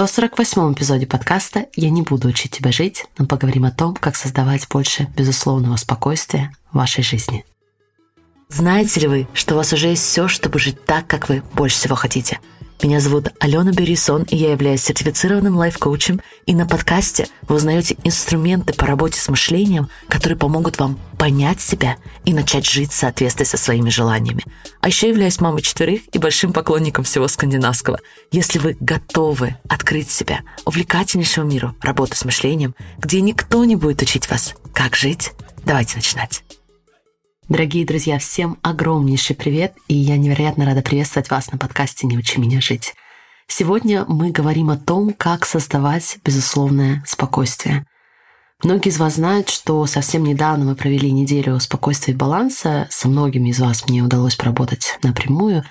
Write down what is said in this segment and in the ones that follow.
148 эпизоде подкаста «Я не буду учить тебя жить», но поговорим о том, как создавать больше безусловного спокойствия в вашей жизни. Знаете ли вы, что у вас уже есть все, чтобы жить так, как вы больше всего хотите – меня зовут Алена Берисон, и я являюсь сертифицированным лайф-коучем. И на подкасте вы узнаете инструменты по работе с мышлением, которые помогут вам понять себя и начать жить в соответствии со своими желаниями. А еще являюсь мамой четверых и большим поклонником всего скандинавского. Если вы готовы открыть себя увлекательнейшему миру работы с мышлением, где никто не будет учить вас, как жить, давайте начинать. Дорогие друзья, всем огромнейший привет, и я невероятно рада приветствовать вас на подкасте «Не учи меня жить». Сегодня мы говорим о том, как создавать безусловное спокойствие. Многие из вас знают, что совсем недавно мы провели неделю спокойствия и баланса. Со многими из вас мне удалось поработать напрямую.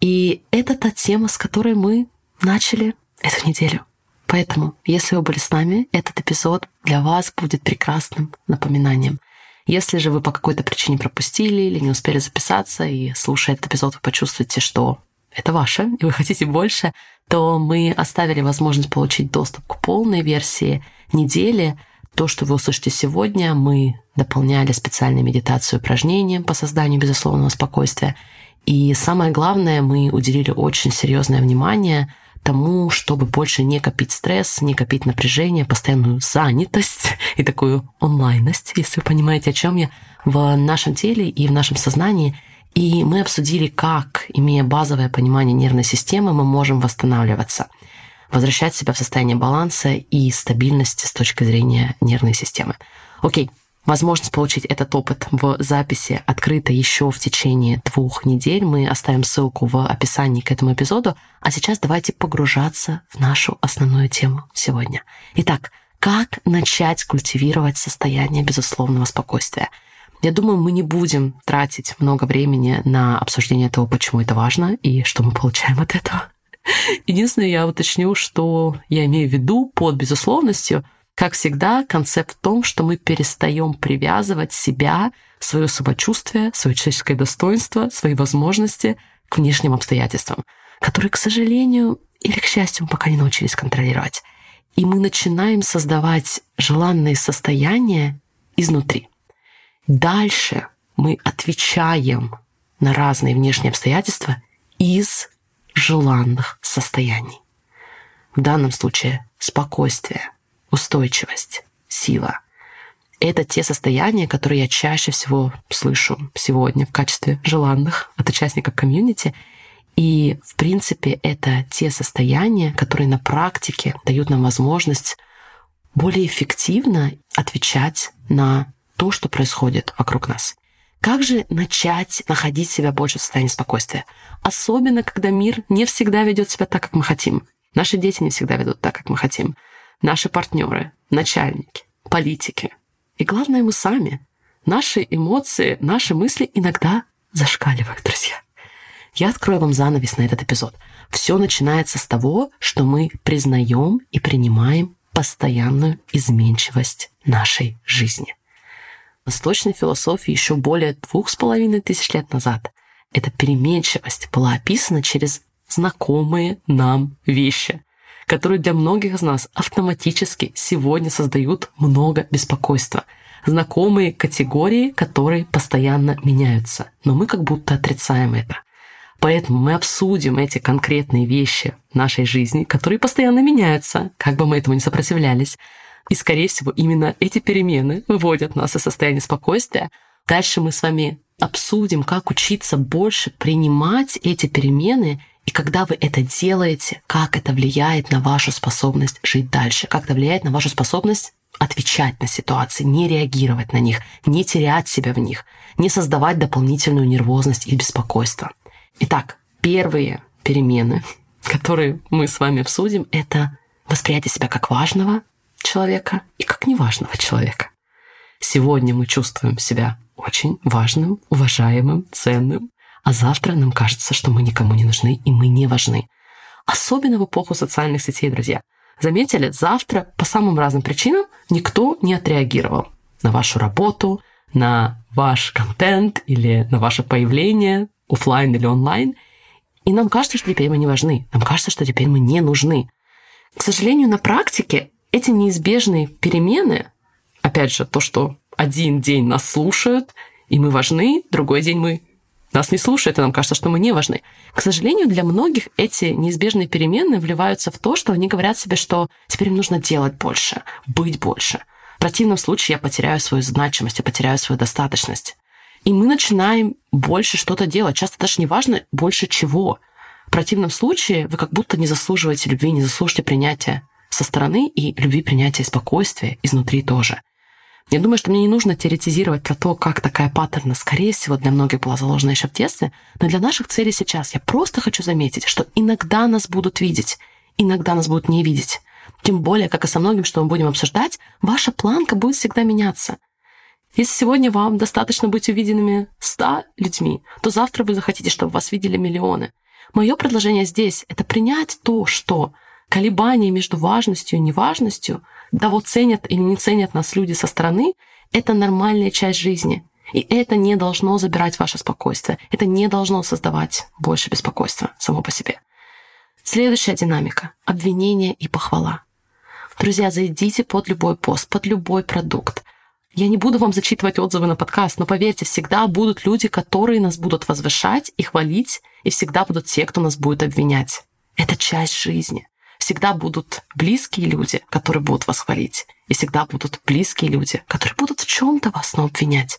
И это та тема, с которой мы начали эту неделю. Поэтому, если вы были с нами, этот эпизод для вас будет прекрасным напоминанием. Если же вы по какой-то причине пропустили или не успели записаться, и слушая этот эпизод, вы почувствуете, что это ваше, и вы хотите больше, то мы оставили возможность получить доступ к полной версии недели. То, что вы услышите сегодня, мы дополняли специальной медитацией упражнением по созданию безусловного спокойствия. И самое главное, мы уделили очень серьезное внимание тому, чтобы больше не копить стресс, не копить напряжение, постоянную занятость и такую онлайность, если вы понимаете, о чем я, в нашем теле и в нашем сознании. И мы обсудили, как, имея базовое понимание нервной системы, мы можем восстанавливаться, возвращать себя в состояние баланса и стабильности с точки зрения нервной системы. Окей, Возможность получить этот опыт в записи открыта еще в течение двух недель. Мы оставим ссылку в описании к этому эпизоду. А сейчас давайте погружаться в нашу основную тему сегодня. Итак, как начать культивировать состояние безусловного спокойствия? Я думаю, мы не будем тратить много времени на обсуждение того, почему это важно и что мы получаем от этого. Единственное, я уточню, что я имею в виду под безусловностью – как всегда, концепт в том, что мы перестаем привязывать себя, свое самочувствие, свое человеческое достоинство, свои возможности к внешним обстоятельствам, которые, к сожалению или к счастью, мы пока не научились контролировать. И мы начинаем создавать желанные состояния изнутри. Дальше мы отвечаем на разные внешние обстоятельства из желанных состояний. В данном случае спокойствие, устойчивость, сила. Это те состояния, которые я чаще всего слышу сегодня в качестве желанных от участников комьюнити. И, в принципе, это те состояния, которые на практике дают нам возможность более эффективно отвечать на то, что происходит вокруг нас. Как же начать находить себя больше в состоянии спокойствия? Особенно, когда мир не всегда ведет себя так, как мы хотим. Наши дети не всегда ведут так, как мы хотим наши партнеры, начальники, политики. И главное, мы сами. Наши эмоции, наши мысли иногда зашкаливают, друзья. Я открою вам занавес на этот эпизод. Все начинается с того, что мы признаем и принимаем постоянную изменчивость нашей жизни. Восточной философии еще более двух с половиной тысяч лет назад эта переменчивость была описана через знакомые нам вещи которые для многих из нас автоматически сегодня создают много беспокойства. Знакомые категории, которые постоянно меняются. Но мы как будто отрицаем это. Поэтому мы обсудим эти конкретные вещи нашей жизни, которые постоянно меняются, как бы мы этому не сопротивлялись. И, скорее всего, именно эти перемены выводят нас из состояния спокойствия. Дальше мы с вами обсудим, как учиться больше принимать эти перемены и когда вы это делаете, как это влияет на вашу способность жить дальше, как это влияет на вашу способность отвечать на ситуации, не реагировать на них, не терять себя в них, не создавать дополнительную нервозность и беспокойство. Итак, первые перемены, которые мы с вами обсудим, это восприятие себя как важного человека и как неважного человека. Сегодня мы чувствуем себя очень важным, уважаемым, ценным, а завтра нам кажется, что мы никому не нужны и мы не важны. Особенно в эпоху социальных сетей, друзья. Заметили, завтра по самым разным причинам никто не отреагировал на вашу работу, на ваш контент или на ваше появление, офлайн или онлайн. И нам кажется, что теперь мы не важны. Нам кажется, что теперь мы не нужны. К сожалению, на практике эти неизбежные перемены, опять же, то, что один день нас слушают, и мы важны, другой день мы нас не слушают, и нам кажется, что мы не важны. К сожалению, для многих эти неизбежные перемены вливаются в то, что они говорят себе, что теперь им нужно делать больше, быть больше. В противном случае я потеряю свою значимость, я потеряю свою достаточность. И мы начинаем больше что-то делать. Часто даже не важно больше чего. В противном случае вы как будто не заслуживаете любви, не заслуживаете принятия со стороны и любви, принятия и спокойствия изнутри тоже. Я думаю, что мне не нужно теоретизировать про то, как такая паттерна, скорее всего, для многих была заложена еще в детстве, но для наших целей сейчас я просто хочу заметить, что иногда нас будут видеть, иногда нас будут не видеть. Тем более, как и со многим, что мы будем обсуждать, ваша планка будет всегда меняться. Если сегодня вам достаточно быть увиденными 100 людьми, то завтра вы захотите, чтобы вас видели миллионы. Мое предложение здесь — это принять то, что колебания между важностью и неважностью, того ценят или не ценят нас люди со стороны, это нормальная часть жизни. И это не должно забирать ваше спокойствие. Это не должно создавать больше беспокойства само по себе. Следующая динамика — обвинение и похвала. Друзья, зайдите под любой пост, под любой продукт. Я не буду вам зачитывать отзывы на подкаст, но поверьте, всегда будут люди, которые нас будут возвышать и хвалить, и всегда будут те, кто нас будет обвинять. Это часть жизни. Всегда будут близкие люди, которые будут вас хвалить, и всегда будут близкие люди, которые будут в чем-то вас но обвинять.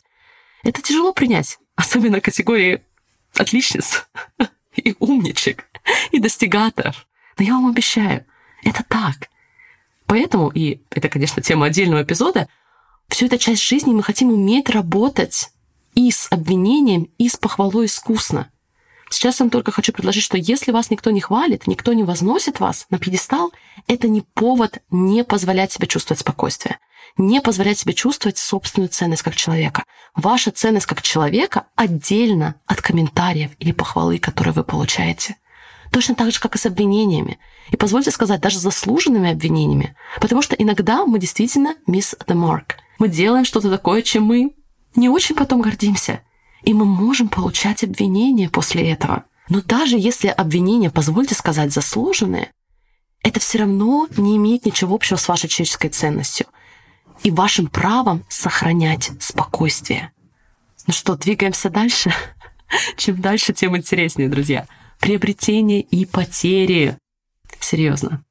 Это тяжело принять, особенно категории отличниц и умничек, и достигаторов. Но я вам обещаю, это так. Поэтому, и это, конечно, тема отдельного эпизода, Всю эту часть жизни мы хотим уметь работать и с обвинением, и с похвалой искусно. Сейчас я вам только хочу предложить, что если вас никто не хвалит, никто не возносит вас на пьедестал, это не повод не позволять себе чувствовать спокойствие, не позволять себе чувствовать собственную ценность как человека. Ваша ценность как человека отдельно от комментариев или похвалы, которые вы получаете. Точно так же, как и с обвинениями. И позвольте сказать, даже заслуженными обвинениями. Потому что иногда мы действительно miss the mark – мы делаем что-то такое, чем мы не очень потом гордимся. И мы можем получать обвинения после этого. Но даже если обвинения, позвольте сказать, заслуженные, это все равно не имеет ничего общего с вашей человеческой ценностью и вашим правом сохранять спокойствие. Ну что, двигаемся дальше? Чем дальше, тем интереснее, друзья. Приобретение и потери. Серьезно.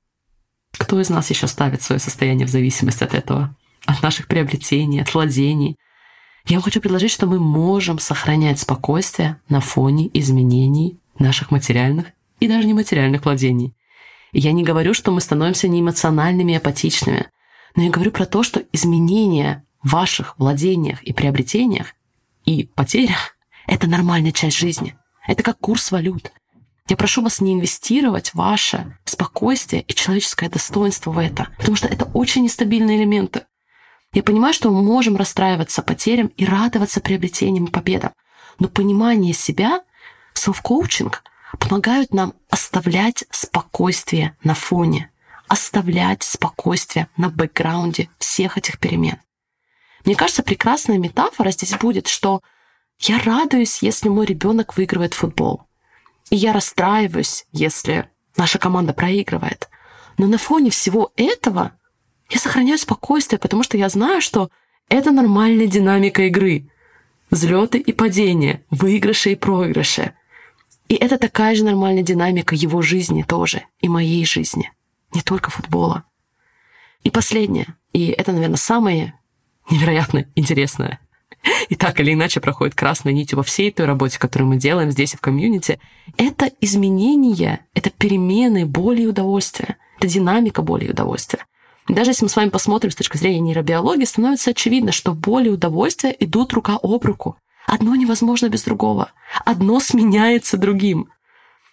Кто из нас еще ставит свое состояние в зависимость от этого? от наших приобретений, от владений. Я хочу предложить, что мы можем сохранять спокойствие на фоне изменений наших материальных и даже нематериальных владений. Я не говорю, что мы становимся неэмоциональными и апатичными, но я говорю про то, что изменения в ваших владениях и приобретениях и потерях — это нормальная часть жизни. Это как курс валют. Я прошу вас не инвестировать ваше спокойствие и человеческое достоинство в это, потому что это очень нестабильные элементы. Я понимаю, что мы можем расстраиваться потерям и радоваться приобретениям и победам. Но понимание себя, селф-коучинг помогают нам оставлять спокойствие на фоне, оставлять спокойствие на бэкграунде всех этих перемен. Мне кажется, прекрасная метафора здесь будет, что я радуюсь, если мой ребенок выигрывает футбол. И я расстраиваюсь, если наша команда проигрывает. Но на фоне всего этого я сохраняю спокойствие, потому что я знаю, что это нормальная динамика игры. Взлеты и падения, выигрыши и проигрыши. И это такая же нормальная динамика его жизни тоже, и моей жизни, не только футбола. И последнее, и это, наверное, самое невероятно интересное, и так или иначе проходит красной нитью во всей той работе, которую мы делаем здесь и в комьюнити, это изменение, это перемены боли и удовольствия, это динамика боли и удовольствия. Даже если мы с вами посмотрим с точки зрения нейробиологии, становится очевидно, что боль и удовольствие идут рука об руку. Одно невозможно без другого. Одно сменяется другим.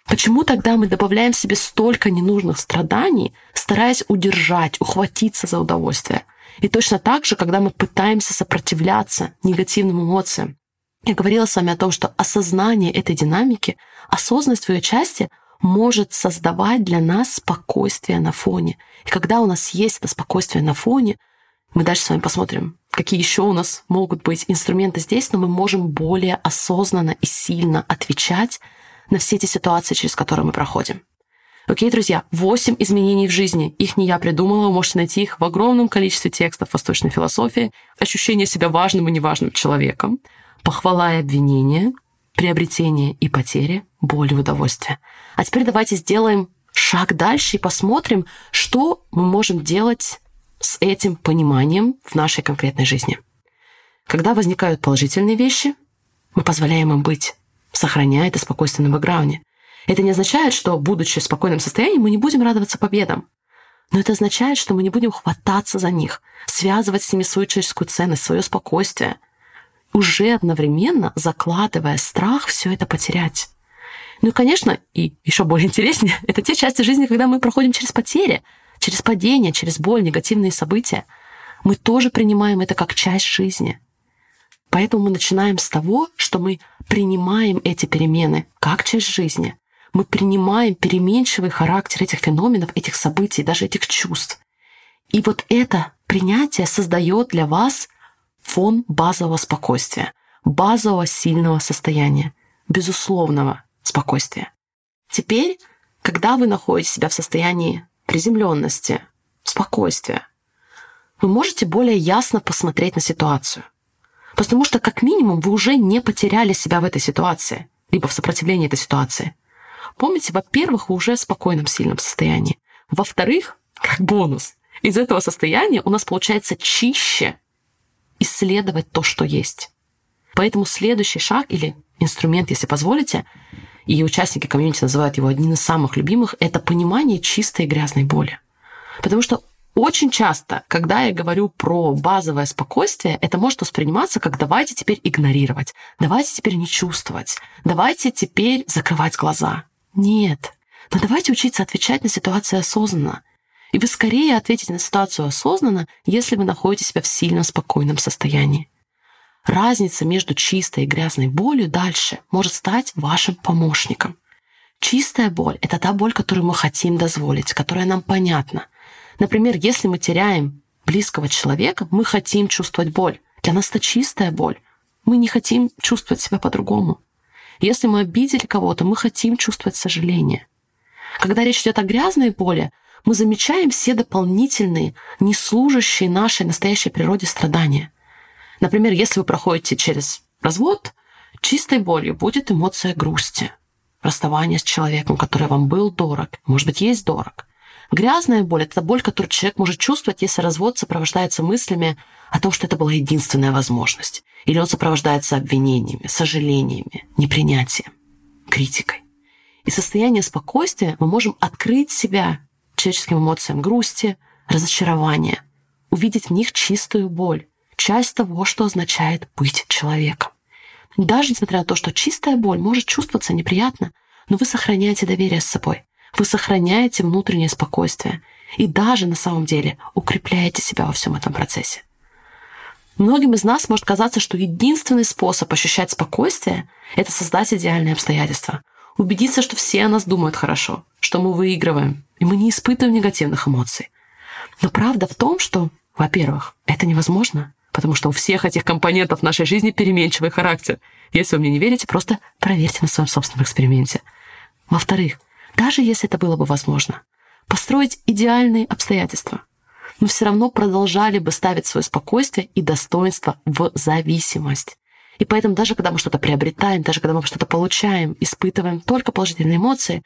Почему тогда мы добавляем себе столько ненужных страданий, стараясь удержать, ухватиться за удовольствие? И точно так же, когда мы пытаемся сопротивляться негативным эмоциям. Я говорила с вами о том, что осознание этой динамики, осознанность в ее части может создавать для нас спокойствие на фоне. И когда у нас есть это спокойствие на фоне, мы дальше с вами посмотрим, какие еще у нас могут быть инструменты здесь, но мы можем более осознанно и сильно отвечать на все эти ситуации, через которые мы проходим. Окей, друзья, 8 изменений в жизни. Их не я придумала, вы можете найти их в огромном количестве текстов восточной философии. Ощущение себя важным и неважным человеком, похвала и обвинение, приобретение и потери, боль и удовольствие. А теперь давайте сделаем шаг дальше и посмотрим, что мы можем делать с этим пониманием в нашей конкретной жизни. Когда возникают положительные вещи, мы позволяем им быть, сохраняя это спокойствие на бэкграунде. Это не означает, что, будучи в спокойном состоянии, мы не будем радоваться победам. Но это означает, что мы не будем хвататься за них, связывать с ними свою человеческую ценность, свое спокойствие, уже одновременно закладывая страх все это потерять. Ну и, конечно, и еще более интереснее, это те части жизни, когда мы проходим через потери, через падения, через боль, негативные события. Мы тоже принимаем это как часть жизни. Поэтому мы начинаем с того, что мы принимаем эти перемены как часть жизни, мы принимаем переменчивый характер этих феноменов, этих событий, даже этих чувств. И вот это принятие создает для вас фон базового спокойствия, базового сильного состояния, безусловного спокойствия. Теперь, когда вы находите себя в состоянии приземленности, спокойствия, вы можете более ясно посмотреть на ситуацию. Потому что, как минимум, вы уже не потеряли себя в этой ситуации, либо в сопротивлении этой ситуации. Помните, во-первых, вы уже в спокойном, сильном состоянии. Во-вторых, как бонус, из этого состояния у нас получается чище исследовать то, что есть. Поэтому следующий шаг или инструмент, если позволите, и участники комьюнити называют его одним из самых любимых, это понимание чистой и грязной боли. Потому что очень часто, когда я говорю про базовое спокойствие, это может восприниматься как давайте теперь игнорировать, давайте теперь не чувствовать, давайте теперь закрывать глаза. Нет. Но давайте учиться отвечать на ситуации осознанно. И вы скорее ответите на ситуацию осознанно, если вы находите себя в сильном спокойном состоянии. Разница между чистой и грязной болью дальше может стать вашим помощником. Чистая боль — это та боль, которую мы хотим дозволить, которая нам понятна. Например, если мы теряем близкого человека, мы хотим чувствовать боль. Для нас это чистая боль. Мы не хотим чувствовать себя по-другому. Если мы обидели кого-то, мы хотим чувствовать сожаление. Когда речь идет о грязной боли, мы замечаем все дополнительные, не служащие нашей настоящей природе страдания. Например, если вы проходите через развод, чистой болью будет эмоция грусти, расставание с человеком, который вам был дорог, может быть, есть дорог. Грязная боль — это боль, которую человек может чувствовать, если развод сопровождается мыслями о том, что это была единственная возможность. Или он сопровождается обвинениями, сожалениями, непринятием, критикой. И состояние спокойствия мы можем открыть себя человеческим эмоциям грусти, разочарования, увидеть в них чистую боль, часть того, что означает быть человеком. Даже несмотря на то, что чистая боль может чувствоваться неприятно, но вы сохраняете доверие с собой, вы сохраняете внутреннее спокойствие и даже на самом деле укрепляете себя во всем этом процессе. Многим из нас может казаться, что единственный способ ощущать спокойствие — это создать идеальные обстоятельства. Убедиться, что все о нас думают хорошо, что мы выигрываем, и мы не испытываем негативных эмоций. Но правда в том, что, во-первых, это невозможно, потому что у всех этих компонентов нашей жизни переменчивый характер. Если вы мне не верите, просто проверьте на своем собственном эксперименте. Во-вторых, даже если это было бы возможно, построить идеальные обстоятельства, мы все равно продолжали бы ставить свое спокойствие и достоинство в зависимость. И поэтому даже когда мы что-то приобретаем, даже когда мы что-то получаем, испытываем только положительные эмоции,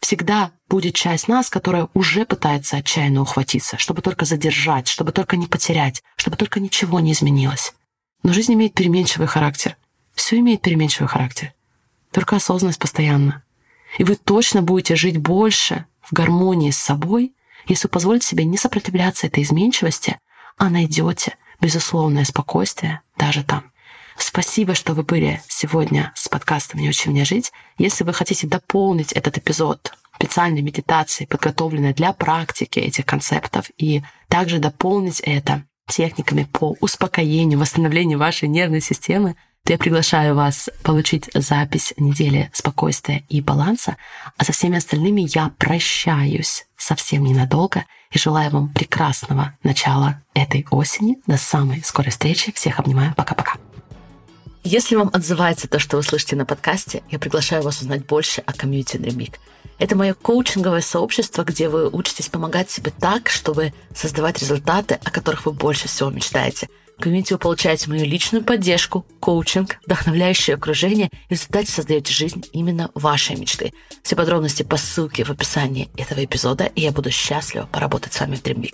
всегда будет часть нас, которая уже пытается отчаянно ухватиться, чтобы только задержать, чтобы только не потерять, чтобы только ничего не изменилось. Но жизнь имеет переменчивый характер. Все имеет переменчивый характер. Только осознанность постоянно. И вы точно будете жить больше в гармонии с собой, если позволите себе не сопротивляться этой изменчивости, а найдете безусловное спокойствие даже там. Спасибо, что вы были сегодня с подкастом «Не учи мне жить». Если вы хотите дополнить этот эпизод специальной медитацией, подготовленной для практики этих концептов, и также дополнить это техниками по успокоению, восстановлению вашей нервной системы, то я приглашаю вас получить запись недели спокойствия и баланса, а со всеми остальными я прощаюсь совсем ненадолго и желаю вам прекрасного начала этой осени. До самой скорой встречи. Всех обнимаю. Пока-пока. Если вам отзывается то, что вы слышите на подкасте, я приглашаю вас узнать больше о комьюнити Dream Это мое коучинговое сообщество, где вы учитесь помогать себе так, чтобы создавать результаты, о которых вы больше всего мечтаете. В комьюнити вы получаете мою личную поддержку, коучинг, вдохновляющее окружение и в результате создаете жизнь именно вашей мечты. Все подробности по ссылке в описании этого эпизода, и я буду счастлива поработать с вами в Dream